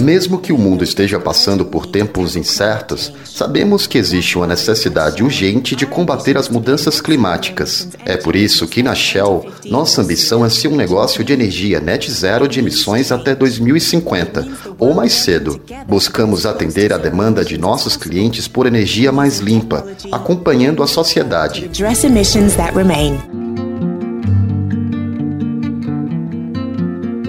Mesmo que o mundo esteja passando por tempos incertos, sabemos que existe uma necessidade urgente de combater as mudanças climáticas. É por isso que na Shell, nossa ambição é ser um negócio de energia net zero de emissões até 2050, ou mais cedo. Buscamos atender a demanda de nossos clientes por energia mais limpa, acompanhando a sociedade.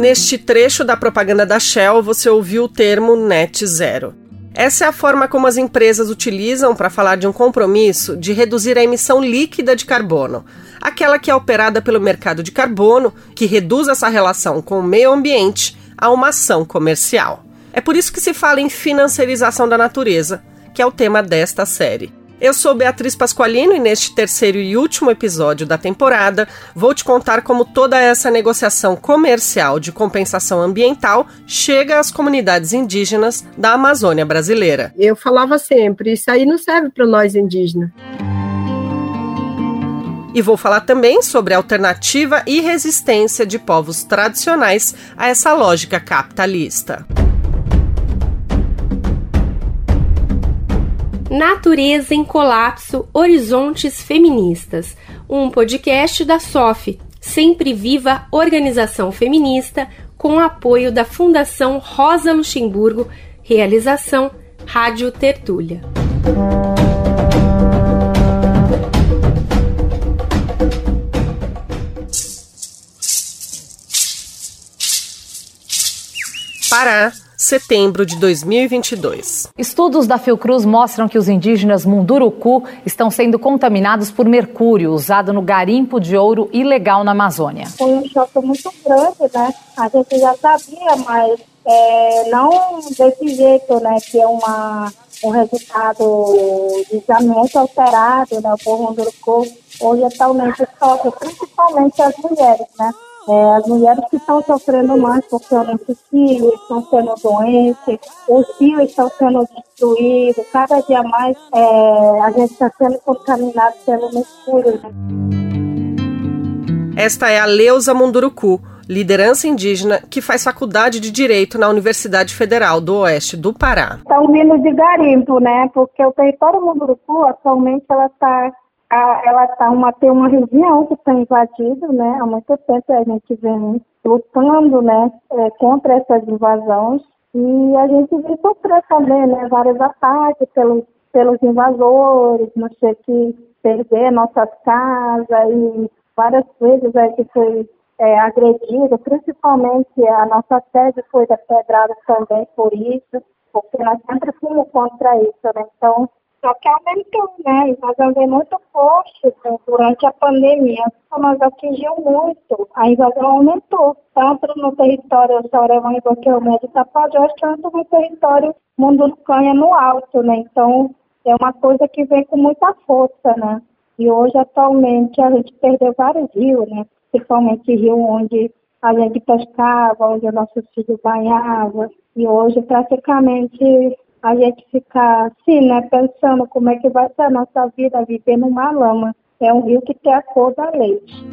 Neste trecho da propaganda da Shell, você ouviu o termo net zero. Essa é a forma como as empresas utilizam para falar de um compromisso de reduzir a emissão líquida de carbono, aquela que é operada pelo mercado de carbono, que reduz essa relação com o meio ambiente a uma ação comercial. É por isso que se fala em financiarização da natureza, que é o tema desta série. Eu sou Beatriz Pasqualino e neste terceiro e último episódio da temporada vou te contar como toda essa negociação comercial de compensação ambiental chega às comunidades indígenas da Amazônia brasileira. Eu falava sempre, isso aí não serve para nós indígenas. E vou falar também sobre a alternativa e resistência de povos tradicionais a essa lógica capitalista. Natureza em Colapso Horizontes Feministas, um podcast da SOF, Sempre Viva Organização Feminista, com apoio da Fundação Rosa Luxemburgo, realização Rádio Tertúlia. Pará, setembro de 2022. Estudos da Fiocruz mostram que os indígenas Munduruku estão sendo contaminados por mercúrio usado no garimpo de ouro ilegal na Amazônia. Foi um choque muito grande, né? A gente já sabia, mas é, não desse jeito, né? Que é uma, um resultado de exame alterado, né? O povo Munduruku hoje atualmente sofre, principalmente as mulheres, né? É, as mulheres que estão sofrendo mais porque os filhos estão sendo doentes, os fios estão sendo destruídos, cada dia mais é, a gente está sendo contaminado pelo mercúrio. Né? Esta é a Leusa Munduruku, liderança indígena que faz faculdade de Direito na Universidade Federal do Oeste do Pará. Estão vindo de garimpo, né? Porque o território Munduruku atualmente ela está a, ela tá uma, tem uma região que está invadida, né? Há muito tempo a gente vem lutando, né, é, contra essas invasões e a gente vem sofrer também, né, vários ataques pelos, pelos invasores, nós tivemos que perder nossas casas e várias vezes a gente foi é, agredido, principalmente a nossa sede foi pedrada também por isso, porque nós sempre fomos contra isso, né? Então, só que aumentou, né? Invasão veio muito forte né? durante a pandemia. Nós atingiu muito. A invasão aumentou, tanto no território Saurevão que é o médio Tapajós, quanto no território Mundurucanha no alto, né? Então, é uma coisa que vem com muita força, né? E hoje, atualmente, a gente perdeu vários rios, né? Principalmente rio onde a gente pescava, onde os nossos filhos banhavam. E hoje, praticamente, a gente fica assim, né, pensando como é que vai ser a nossa vida vivendo uma lama. É um rio que tem a cor da leite.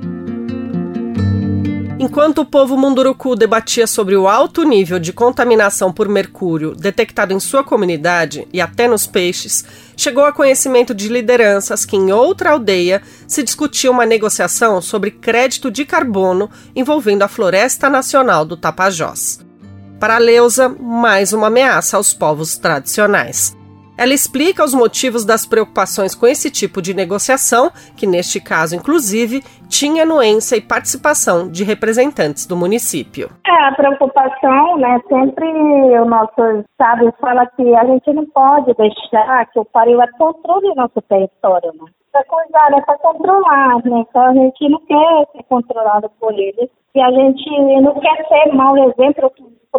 Enquanto o povo Munduruku debatia sobre o alto nível de contaminação por mercúrio detectado em sua comunidade e até nos peixes, chegou a conhecimento de lideranças que em outra aldeia se discutia uma negociação sobre crédito de carbono envolvendo a Floresta Nacional do Tapajós. Para Leusa, mais uma ameaça aos povos tradicionais. Ela explica os motivos das preocupações com esse tipo de negociação, que neste caso, inclusive, tinha anuência e participação de representantes do município. É, a preocupação, né, sempre o nosso sábio fala que a gente não pode deixar que o Parilha controle o nosso território, né? Para cuidar, é para controlar, né? Então a gente não quer ser controlado por eles. E a gente não quer ser mau exemplo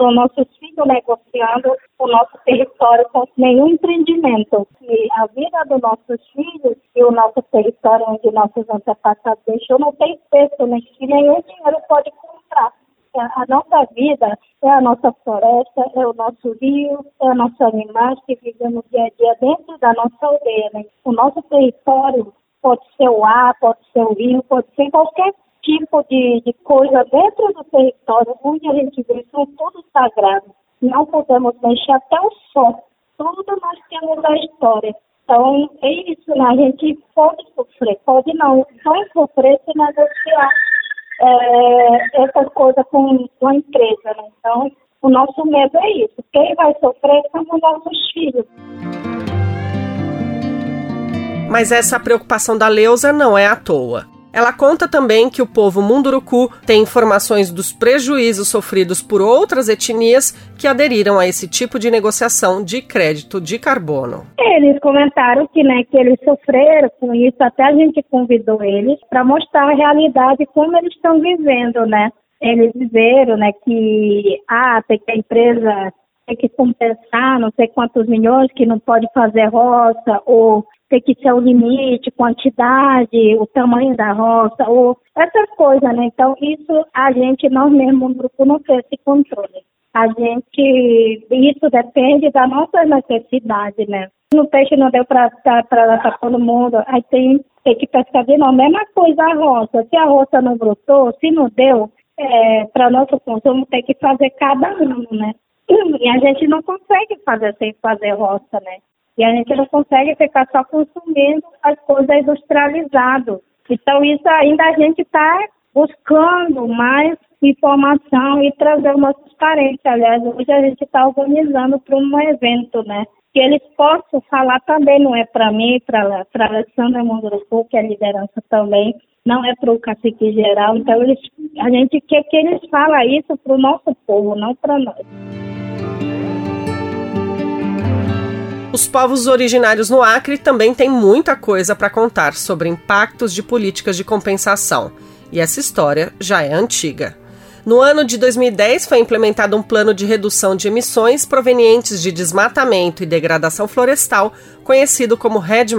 os nossos filhos negociando o nosso território com nenhum empreendimento. E a vida dos nossos filhos e o nosso território onde nossos antepassados deixou não tem preço, né? que nenhum dinheiro pode comprar. A nossa vida é a nossa floresta, é o nosso rio, é os nossos animais que vivem no dia a dia dentro da nossa aldeia. Né? O nosso território pode ser o ar, pode ser o rio, pode ser qualquer tipo de, de coisa dentro do território, onde a gente vê são tudo sagrado. Não podemos mexer até o sol. Tudo nós temos a história. Então, é isso, né? A gente pode sofrer, pode não, vai sofrer se negociar é, essa coisa com, com a empresa, né? Então, o nosso medo é isso. Quem vai sofrer são os nossos filhos. Mas essa preocupação da Leusa não é à toa. Ela conta também que o povo Munduruku tem informações dos prejuízos sofridos por outras etnias que aderiram a esse tipo de negociação de crédito de carbono. Eles comentaram que, né, que eles sofreram com isso, até a gente convidou eles para mostrar a realidade como eles estão vivendo, né? Eles viveram, né, que ah, tem que a empresa tem que compensar não sei quantos milhões que não pode fazer roça ou tem que ter o limite, quantidade, o tamanho da roça, ou essas coisas, né? Então, isso a gente, nós mesmo no grupo, não tem esse controle. A gente, isso depende da nossa necessidade, né? No peixe não deu para dar todo mundo, aí tem, tem que pescar de novo. Mesma coisa a roça. Se a roça não brotou, se não deu, é, para nosso consumo tem que fazer cada ano, né? E a gente não consegue fazer sem fazer roça, né? E a gente não consegue ficar só consumindo as coisas industrializadas. Então, isso ainda a gente está buscando mais informação e trazer os nossos parentes. Aliás, hoje a gente está organizando para um evento, né? Que eles possam falar também, não é para mim, para a Alessandra Munduruku, que é liderança também, não é para o cacique geral. Então, eles, a gente quer que eles falem isso para o nosso povo, não para nós. Os povos originários no Acre também têm muita coisa para contar sobre impactos de políticas de compensação, e essa história já é antiga. No ano de 2010 foi implementado um plano de redução de emissões provenientes de desmatamento e degradação florestal, conhecido como RED+.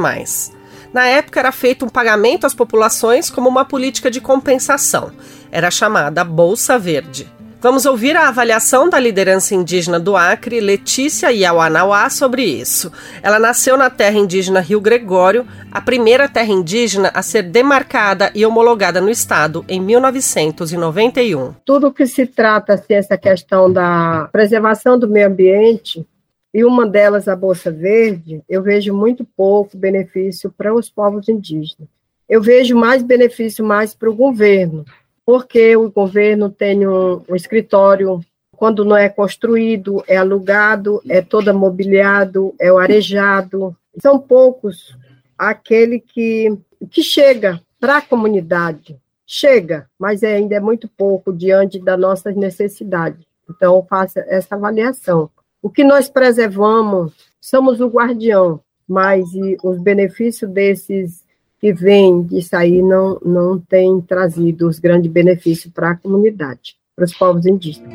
Na época era feito um pagamento às populações como uma política de compensação. Era chamada Bolsa Verde. Vamos ouvir a avaliação da liderança indígena do Acre, Letícia Iauanauá, sobre isso. Ela nasceu na terra indígena Rio Gregório, a primeira terra indígena a ser demarcada e homologada no estado em 1991. Tudo que se trata assim, essa questão da preservação do meio ambiente e uma delas a Bolsa Verde, eu vejo muito pouco benefício para os povos indígenas. Eu vejo mais benefício mais para o governo, porque o governo tem um, um escritório, quando não é construído, é alugado, é todo mobiliado, é o arejado. São poucos aquele que, que chega para a comunidade. Chega, mas é, ainda é muito pouco diante das nossas necessidades. Então, faça essa avaliação. O que nós preservamos, somos o guardião, mas os benefícios desses que vem disso aí não, não tem trazido os grandes benefícios para a comunidade, para os povos indígenas.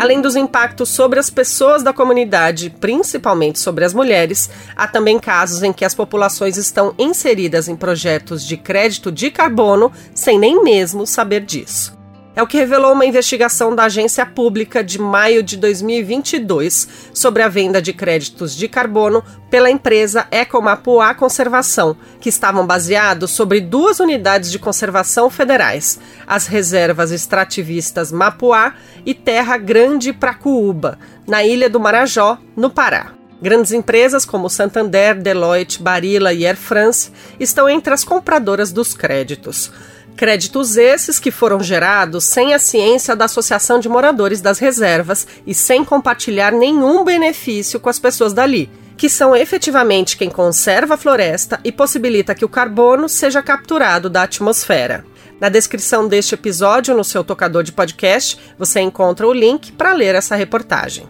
Além dos impactos sobre as pessoas da comunidade, principalmente sobre as mulheres, há também casos em que as populações estão inseridas em projetos de crédito de carbono sem nem mesmo saber disso. É o que revelou uma investigação da agência pública de maio de 2022 sobre a venda de créditos de carbono pela empresa Ecomapuá Conservação, que estavam baseados sobre duas unidades de conservação federais, as reservas extrativistas Mapuá e Terra Grande Pracuúba, na ilha do Marajó, no Pará. Grandes empresas como Santander, Deloitte, Barilla e Air France estão entre as compradoras dos créditos. Créditos esses que foram gerados sem a ciência da Associação de Moradores das Reservas e sem compartilhar nenhum benefício com as pessoas dali, que são efetivamente quem conserva a floresta e possibilita que o carbono seja capturado da atmosfera. Na descrição deste episódio, no seu tocador de podcast, você encontra o link para ler essa reportagem.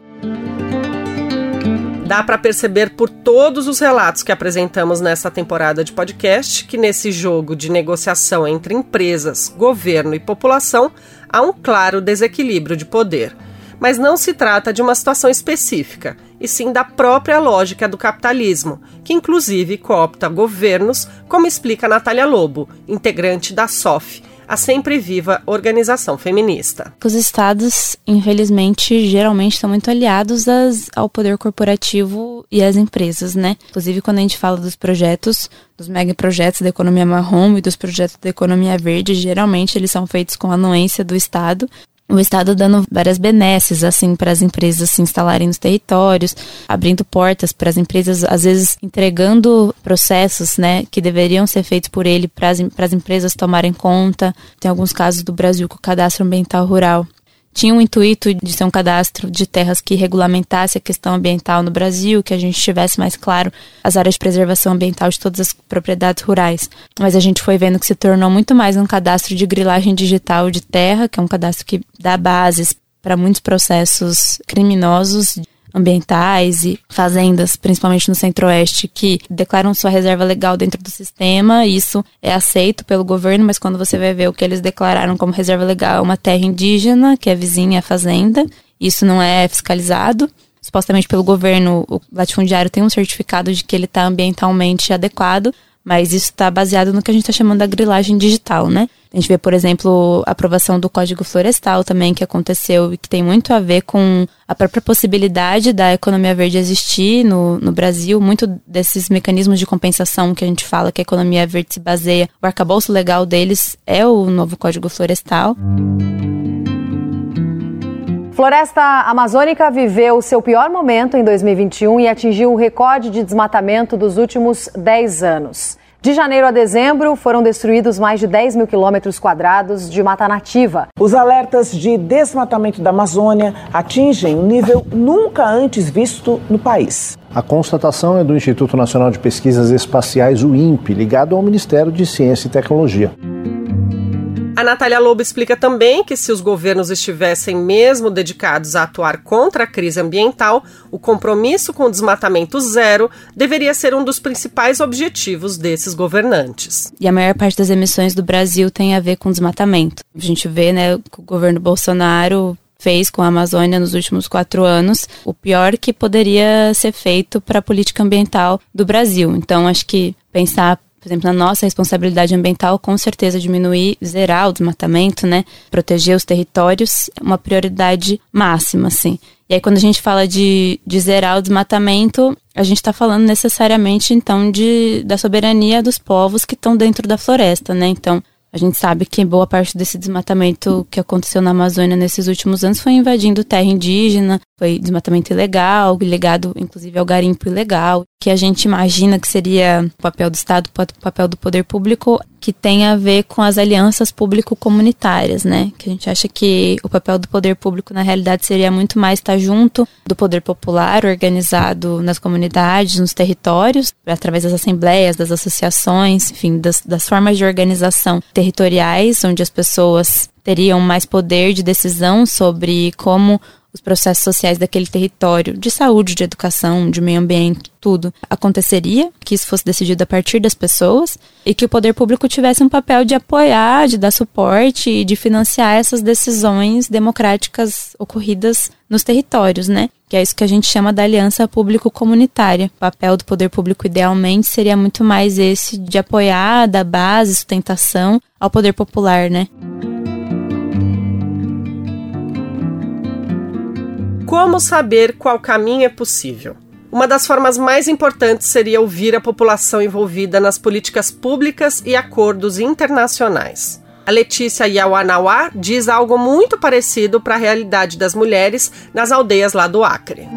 Dá para perceber por todos os relatos que apresentamos nessa temporada de podcast que nesse jogo de negociação entre empresas, governo e população há um claro desequilíbrio de poder. Mas não se trata de uma situação específica, e sim da própria lógica do capitalismo, que inclusive coopta governos, como explica Natália Lobo, integrante da SOF, a Sempre Viva organização feminista. Os estados, infelizmente, geralmente estão muito aliados às, ao poder corporativo e às empresas, né? Inclusive, quando a gente fala dos projetos, dos megaprojetos da economia marrom e dos projetos da economia verde, geralmente eles são feitos com anuência do Estado o Estado dando várias benesses, assim, para as empresas se instalarem nos territórios, abrindo portas para as empresas, às vezes entregando processos, né, que deveriam ser feitos por ele para as empresas tomarem conta. Tem alguns casos do Brasil com o cadastro ambiental rural tinha um intuito de ser um cadastro de terras que regulamentasse a questão ambiental no Brasil, que a gente tivesse mais claro as áreas de preservação ambiental de todas as propriedades rurais. Mas a gente foi vendo que se tornou muito mais um cadastro de grilagem digital de terra, que é um cadastro que dá bases para muitos processos criminosos ambientais e fazendas, principalmente no centro-oeste, que declaram sua reserva legal dentro do sistema. Isso é aceito pelo governo, mas quando você vai ver o que eles declararam como reserva legal, é uma terra indígena, que é vizinha à fazenda. Isso não é fiscalizado. Supostamente pelo governo, o latifundiário tem um certificado de que ele está ambientalmente adequado, mas isso está baseado no que a gente está chamando da grilagem digital, né? A gente vê, por exemplo, a aprovação do Código Florestal também que aconteceu e que tem muito a ver com a própria possibilidade da economia verde existir no, no Brasil. Muito desses mecanismos de compensação que a gente fala que a economia verde se baseia, o arcabouço legal deles é o novo Código Florestal. Floresta Amazônica viveu seu pior momento em 2021 e atingiu o recorde de desmatamento dos últimos 10 anos. De janeiro a dezembro, foram destruídos mais de 10 mil quilômetros quadrados de mata nativa. Os alertas de desmatamento da Amazônia atingem um nível nunca antes visto no país. A constatação é do Instituto Nacional de Pesquisas Espaciais, o INPE, ligado ao Ministério de Ciência e Tecnologia. A Natália Lobo explica também que se os governos estivessem mesmo dedicados a atuar contra a crise ambiental, o compromisso com o desmatamento zero deveria ser um dos principais objetivos desses governantes. E a maior parte das emissões do Brasil tem a ver com desmatamento. A gente vê, né, que o governo Bolsonaro fez com a Amazônia nos últimos quatro anos, o pior que poderia ser feito para a política ambiental do Brasil. Então, acho que pensar por exemplo, na nossa responsabilidade ambiental, com certeza diminuir, zerar o desmatamento, né? Proteger os territórios é uma prioridade máxima, assim. E aí, quando a gente fala de, de zerar o desmatamento, a gente está falando necessariamente, então, de, da soberania dos povos que estão dentro da floresta, né? Então, a gente sabe que boa parte desse desmatamento que aconteceu na Amazônia nesses últimos anos foi invadindo terra indígena, foi desmatamento ilegal, ligado inclusive ao garimpo ilegal, que a gente imagina que seria o papel do Estado, o papel do poder público, que tem a ver com as alianças público-comunitárias, né? Que a gente acha que o papel do poder público, na realidade, seria muito mais estar junto do poder popular, organizado nas comunidades, nos territórios, através das assembleias, das associações, enfim, das, das formas de organização territoriais, onde as pessoas teriam mais poder de decisão sobre como os processos sociais daquele território, de saúde, de educação, de meio ambiente, tudo, aconteceria, que isso fosse decidido a partir das pessoas e que o poder público tivesse um papel de apoiar, de dar suporte e de financiar essas decisões democráticas ocorridas nos territórios, né? Que é isso que a gente chama da aliança público-comunitária. O papel do poder público idealmente seria muito mais esse de apoiar, dar base, sustentação ao poder popular, né? Como saber qual caminho é possível? Uma das formas mais importantes seria ouvir a população envolvida nas políticas públicas e acordos internacionais. A Letícia Yawanawá diz algo muito parecido para a realidade das mulheres nas aldeias lá do Acre.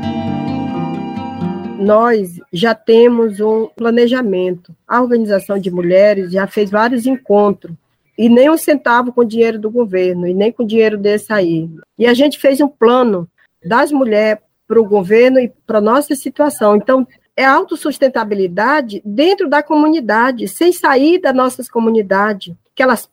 Nós já temos um planejamento. A organização de mulheres já fez vários encontros e nem um centavo com dinheiro do governo e nem com dinheiro desse aí. E a gente fez um plano das mulheres para o governo e para a nossa situação. Então, é autossustentabilidade dentro da comunidade, sem sair das nossas comunidades, que elas,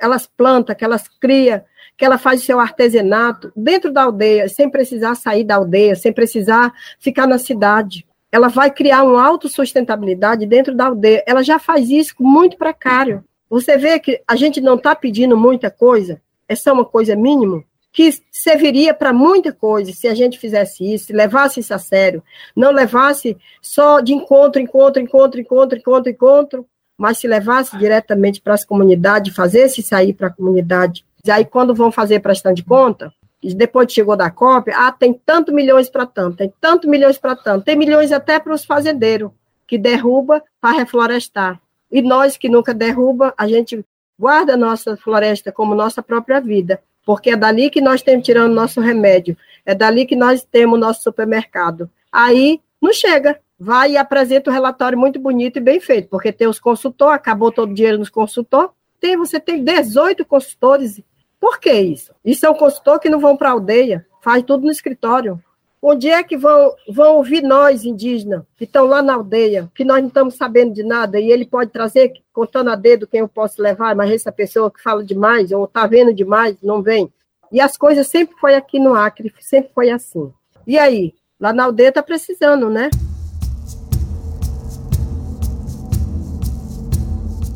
elas plantam, que elas criam, que ela faz seu artesanato dentro da aldeia, sem precisar sair da aldeia, sem precisar ficar na cidade. Ela vai criar uma autossustentabilidade dentro da aldeia. Ela já faz isso muito precário. Você vê que a gente não está pedindo muita coisa, é só uma coisa mínima que serviria para muita coisa se a gente fizesse isso, levasse isso a sério, não levasse só de encontro, encontro, encontro, encontro, encontro, encontro, mas se levasse diretamente para as comunidades, fazesse sair para a comunidade, e aí quando vão fazer prestação de conta, e depois chegou da cópia, ah, tem tanto milhões para tanto, tem tanto milhões para tanto, tem milhões até para os fazendeiros, que derruba para reflorestar. E nós que nunca derruba, a gente guarda a nossa floresta como nossa própria vida, porque é dali que nós temos tirando nosso remédio, é dali que nós temos nosso supermercado. Aí não chega, vai e apresenta um relatório muito bonito e bem feito, porque tem os consultores, acabou todo o dinheiro nos consultores, tem, você tem 18 consultores. Por que isso? Isso é um consultor que não vão para a aldeia, faz tudo no escritório. Onde é que vão, vão ouvir nós, indígenas, que estão lá na aldeia, que nós não estamos sabendo de nada, e ele pode trazer, contando a dedo quem eu posso levar, mas essa pessoa que fala demais, ou está vendo demais, não vem. E as coisas sempre foi aqui no Acre, sempre foi assim. E aí? Lá na aldeia está precisando, né?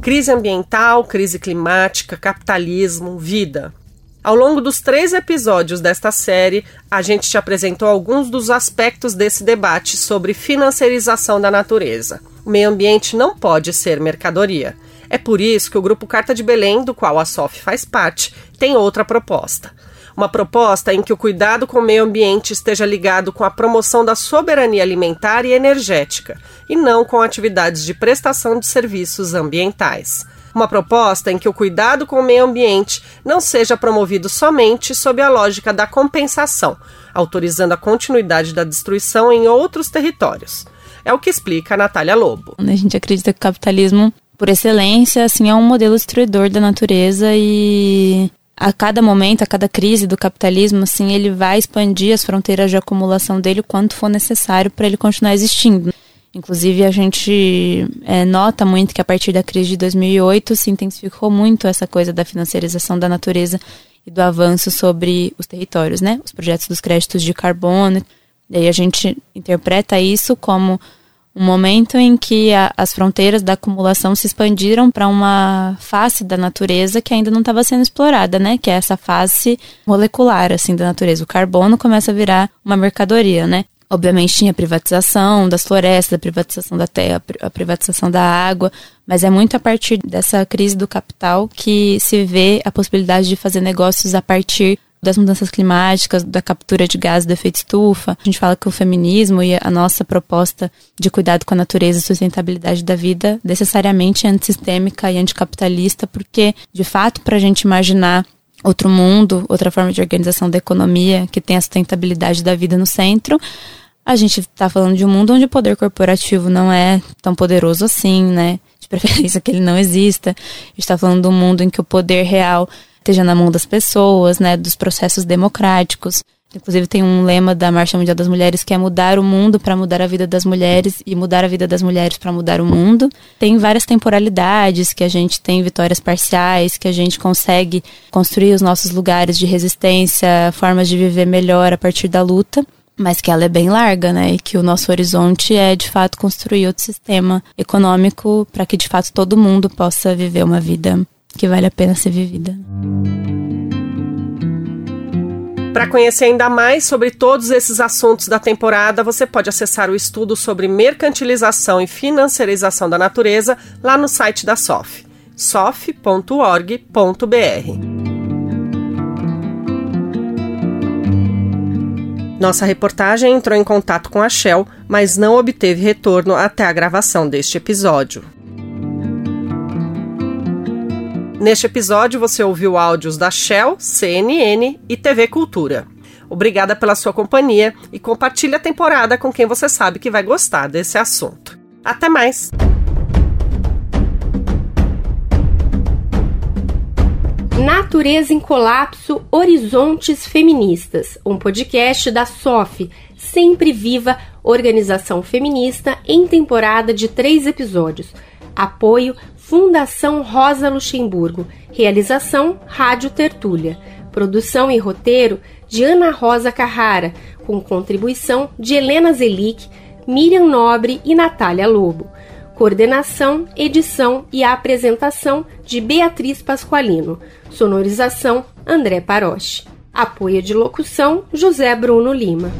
Crise ambiental, crise climática, capitalismo, vida. Ao longo dos três episódios desta série, a gente te apresentou alguns dos aspectos desse debate sobre financiarização da natureza. O meio ambiente não pode ser mercadoria. É por isso que o grupo Carta de Belém, do qual a SOF faz parte, tem outra proposta. Uma proposta em que o cuidado com o meio ambiente esteja ligado com a promoção da soberania alimentar e energética, e não com atividades de prestação de serviços ambientais. Uma proposta em que o cuidado com o meio ambiente não seja promovido somente sob a lógica da compensação, autorizando a continuidade da destruição em outros territórios. É o que explica a Natália Lobo. A gente acredita que o capitalismo, por excelência, assim, é um modelo destruidor da natureza e a cada momento, a cada crise do capitalismo, assim, ele vai expandir as fronteiras de acumulação dele o quanto for necessário para ele continuar existindo. Inclusive, a gente é, nota muito que a partir da crise de 2008 se intensificou muito essa coisa da financiarização da natureza e do avanço sobre os territórios, né? Os projetos dos créditos de carbono. E aí a gente interpreta isso como um momento em que a, as fronteiras da acumulação se expandiram para uma face da natureza que ainda não estava sendo explorada, né? Que é essa face molecular, assim, da natureza. O carbono começa a virar uma mercadoria, né? Obviamente tinha a privatização das florestas, a privatização da terra, a privatização da água, mas é muito a partir dessa crise do capital que se vê a possibilidade de fazer negócios a partir das mudanças climáticas, da captura de gases do efeito estufa. A gente fala que o feminismo e a nossa proposta de cuidado com a natureza e sustentabilidade da vida necessariamente é antissistêmica e anticapitalista, porque, de fato, para a gente imaginar outro mundo, outra forma de organização da economia que tem a sustentabilidade da vida no centro, a gente está falando de um mundo onde o poder corporativo não é tão poderoso assim, né? De preferência que ele não exista. A gente está falando de um mundo em que o poder real esteja na mão das pessoas, né, dos processos democráticos. Inclusive tem um lema da Marcha Mundial das Mulheres que é mudar o mundo para mudar a vida das mulheres e mudar a vida das mulheres para mudar o mundo. Tem várias temporalidades que a gente tem vitórias parciais, que a gente consegue construir os nossos lugares de resistência, formas de viver melhor a partir da luta mas que ela é bem larga, né? E que o nosso horizonte é de fato construir outro sistema econômico para que de fato todo mundo possa viver uma vida que vale a pena ser vivida. Para conhecer ainda mais sobre todos esses assuntos da temporada, você pode acessar o estudo sobre mercantilização e financiarização da natureza lá no site da SOF, sof.org.br. Nossa reportagem entrou em contato com a Shell, mas não obteve retorno até a gravação deste episódio. Neste episódio, você ouviu áudios da Shell, CNN e TV Cultura. Obrigada pela sua companhia e compartilhe a temporada com quem você sabe que vai gostar desse assunto. Até mais! Natureza em Colapso Horizontes Feministas, um podcast da SOF, sempre viva organização feminista em temporada de três episódios. Apoio Fundação Rosa Luxemburgo. Realização Rádio Tertúlia. Produção e roteiro de Ana Rosa Carrara, com contribuição de Helena Zelic, Miriam Nobre e Natália Lobo. Coordenação, edição e apresentação de Beatriz Pasqualino. Sonorização André Paroche. Apoio de locução José Bruno Lima.